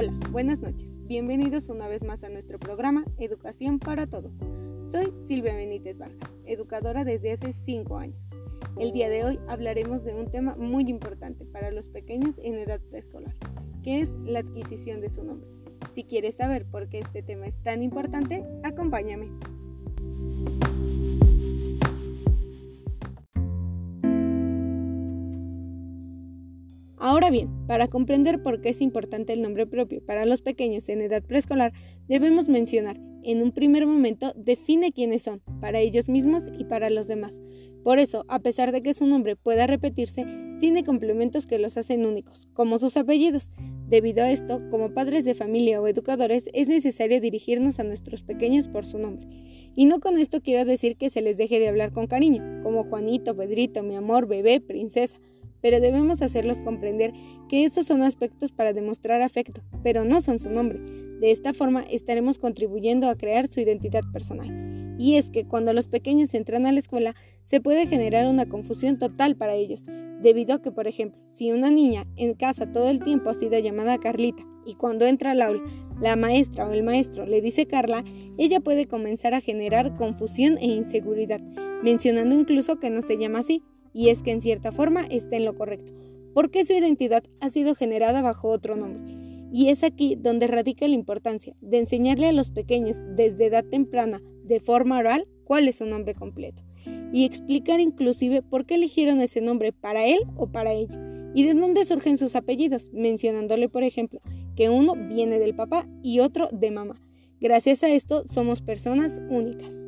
Hola, buenas noches. Bienvenidos una vez más a nuestro programa Educación para Todos. Soy Silvia Benítez Vargas, educadora desde hace 5 años. El día de hoy hablaremos de un tema muy importante para los pequeños en edad preescolar, que es la adquisición de su nombre. Si quieres saber por qué este tema es tan importante, acompáñame. Ahora bien, para comprender por qué es importante el nombre propio para los pequeños en edad preescolar, debemos mencionar, en un primer momento, define quiénes son, para ellos mismos y para los demás. Por eso, a pesar de que su nombre pueda repetirse, tiene complementos que los hacen únicos, como sus apellidos. Debido a esto, como padres de familia o educadores, es necesario dirigirnos a nuestros pequeños por su nombre. Y no con esto quiero decir que se les deje de hablar con cariño, como Juanito, Pedrito, mi amor, bebé, princesa pero debemos hacerlos comprender que estos son aspectos para demostrar afecto, pero no son su nombre. De esta forma estaremos contribuyendo a crear su identidad personal. Y es que cuando los pequeños entran a la escuela se puede generar una confusión total para ellos, debido a que, por ejemplo, si una niña en casa todo el tiempo ha sido llamada Carlita y cuando entra al aula la maestra o el maestro le dice Carla, ella puede comenzar a generar confusión e inseguridad, mencionando incluso que no se llama así, y es que en cierta forma está en lo correcto, porque su identidad ha sido generada bajo otro nombre. Y es aquí donde radica la importancia de enseñarle a los pequeños desde edad temprana, de forma oral, cuál es su nombre completo, y explicar inclusive por qué eligieron ese nombre para él o para ella, y de dónde surgen sus apellidos, mencionándole, por ejemplo, que uno viene del papá y otro de mamá. Gracias a esto somos personas únicas.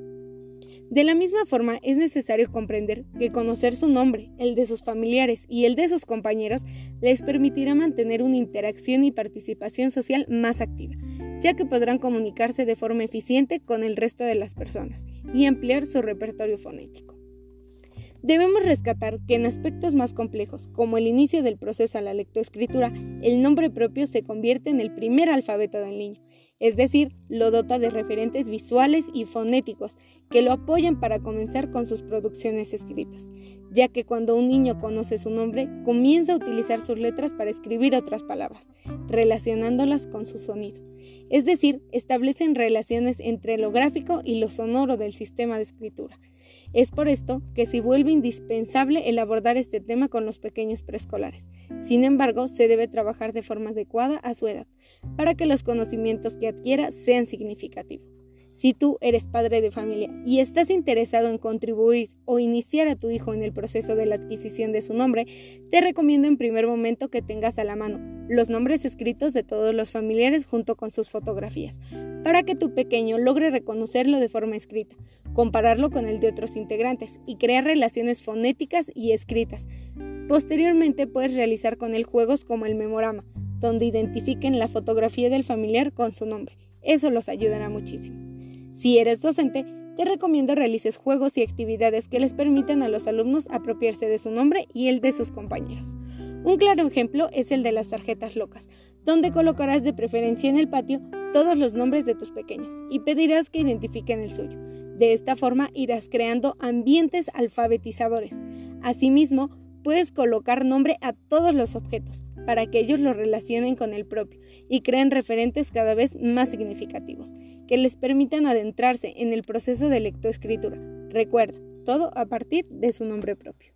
De la misma forma, es necesario comprender que conocer su nombre, el de sus familiares y el de sus compañeros les permitirá mantener una interacción y participación social más activa, ya que podrán comunicarse de forma eficiente con el resto de las personas y ampliar su repertorio fonético. Debemos rescatar que en aspectos más complejos, como el inicio del proceso a la lectoescritura, el nombre propio se convierte en el primer alfabeto del niño es decir, lo dota de referentes visuales y fonéticos que lo apoyan para comenzar con sus producciones escritas, ya que cuando un niño conoce su nombre, comienza a utilizar sus letras para escribir otras palabras, relacionándolas con su sonido. Es decir, establecen relaciones entre lo gráfico y lo sonoro del sistema de escritura. Es por esto que se vuelve indispensable el abordar este tema con los pequeños preescolares. Sin embargo, se debe trabajar de forma adecuada a su edad, para que los conocimientos que adquiera sean significativos. Si tú eres padre de familia y estás interesado en contribuir o iniciar a tu hijo en el proceso de la adquisición de su nombre, te recomiendo en primer momento que tengas a la mano los nombres escritos de todos los familiares junto con sus fotografías, para que tu pequeño logre reconocerlo de forma escrita, compararlo con el de otros integrantes y crear relaciones fonéticas y escritas. Posteriormente puedes realizar con él juegos como el memorama, donde identifiquen la fotografía del familiar con su nombre. Eso los ayudará muchísimo. Si eres docente, te recomiendo realices juegos y actividades que les permitan a los alumnos apropiarse de su nombre y el de sus compañeros. Un claro ejemplo es el de las tarjetas locas, donde colocarás de preferencia en el patio todos los nombres de tus pequeños y pedirás que identifiquen el suyo. De esta forma irás creando ambientes alfabetizadores. Asimismo, puedes colocar nombre a todos los objetos, para que ellos lo relacionen con el propio y creen referentes cada vez más significativos, que les permitan adentrarse en el proceso de lectoescritura. Recuerda, todo a partir de su nombre propio.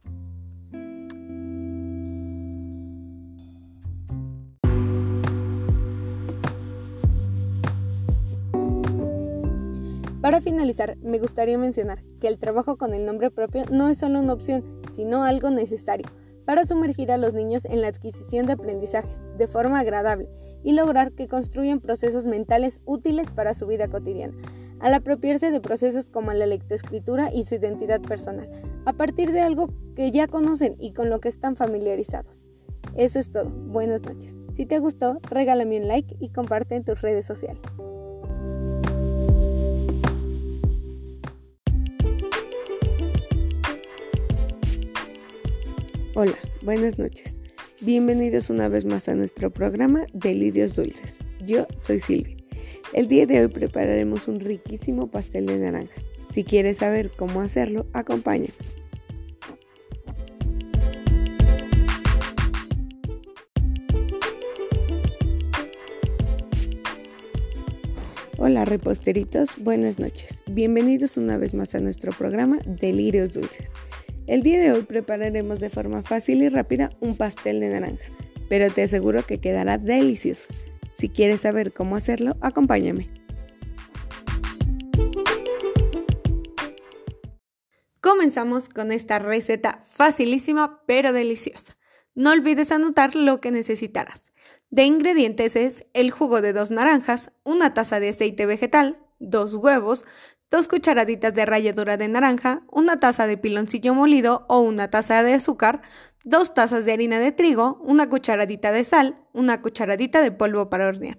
Para finalizar, me gustaría mencionar que el trabajo con el nombre propio no es solo una opción, sino algo necesario para sumergir a los niños en la adquisición de aprendizajes de forma agradable y lograr que construyan procesos mentales útiles para su vida cotidiana, al apropiarse de procesos como la lectoescritura y su identidad personal, a partir de algo que ya conocen y con lo que están familiarizados. Eso es todo. Buenas noches. Si te gustó, regálame un like y comparte en tus redes sociales. Hola, buenas noches. Bienvenidos una vez más a nuestro programa Delirios Dulces. Yo soy Silvia. El día de hoy prepararemos un riquísimo pastel de naranja. Si quieres saber cómo hacerlo, acompáñame. Hola reposteritos, buenas noches. Bienvenidos una vez más a nuestro programa Delirios Dulces. El día de hoy prepararemos de forma fácil y rápida un pastel de naranja, pero te aseguro que quedará delicioso. Si quieres saber cómo hacerlo, acompáñame. Comenzamos con esta receta facilísima pero deliciosa. No olvides anotar lo que necesitarás. De ingredientes es el jugo de dos naranjas, una taza de aceite vegetal, dos huevos, dos cucharaditas de ralladura de naranja, una taza de piloncillo molido o una taza de azúcar, dos tazas de harina de trigo, una cucharadita de sal, una cucharadita de polvo para hornear.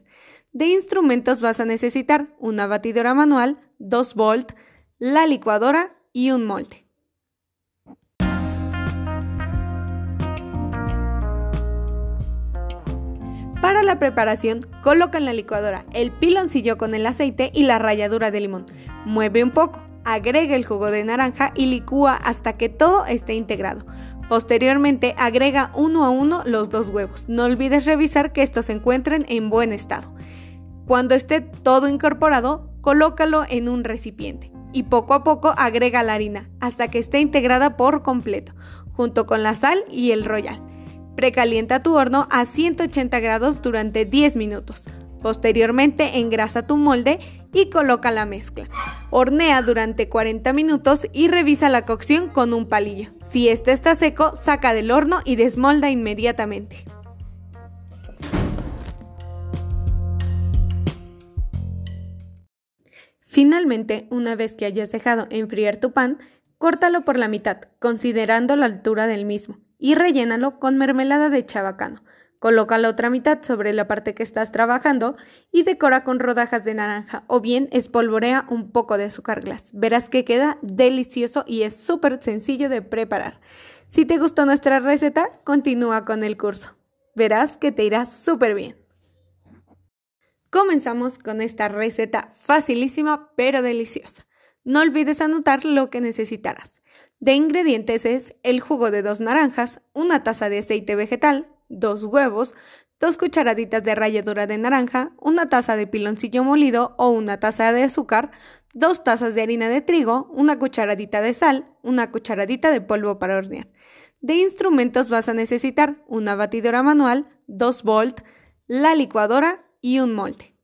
De instrumentos vas a necesitar una batidora manual, dos volt, la licuadora y un molde. Para la preparación, coloca en la licuadora el piloncillo con el aceite y la ralladura de limón. Mueve un poco, agrega el jugo de naranja y licúa hasta que todo esté integrado. Posteriormente, agrega uno a uno los dos huevos. No olvides revisar que estos se encuentren en buen estado. Cuando esté todo incorporado, colócalo en un recipiente y poco a poco agrega la harina hasta que esté integrada por completo, junto con la sal y el royal. Precalienta tu horno a 180 grados durante 10 minutos. Posteriormente engrasa tu molde y coloca la mezcla. Hornea durante 40 minutos y revisa la cocción con un palillo. Si este está seco, saca del horno y desmolda inmediatamente. Finalmente, una vez que hayas dejado enfriar tu pan, córtalo por la mitad, considerando la altura del mismo y rellénalo con mermelada de chabacano. Coloca la otra mitad sobre la parte que estás trabajando y decora con rodajas de naranja o bien espolvorea un poco de azúcar glass. Verás que queda delicioso y es súper sencillo de preparar. Si te gustó nuestra receta, continúa con el curso. Verás que te irá súper bien. Comenzamos con esta receta facilísima pero deliciosa. No olvides anotar lo que necesitarás. De ingredientes es el jugo de dos naranjas, una taza de aceite vegetal, dos huevos, dos cucharaditas de ralladura de naranja, una taza de piloncillo molido o una taza de azúcar, dos tazas de harina de trigo, una cucharadita de sal, una cucharadita de polvo para hornear. De instrumentos vas a necesitar una batidora manual, dos volt, la licuadora y un molde.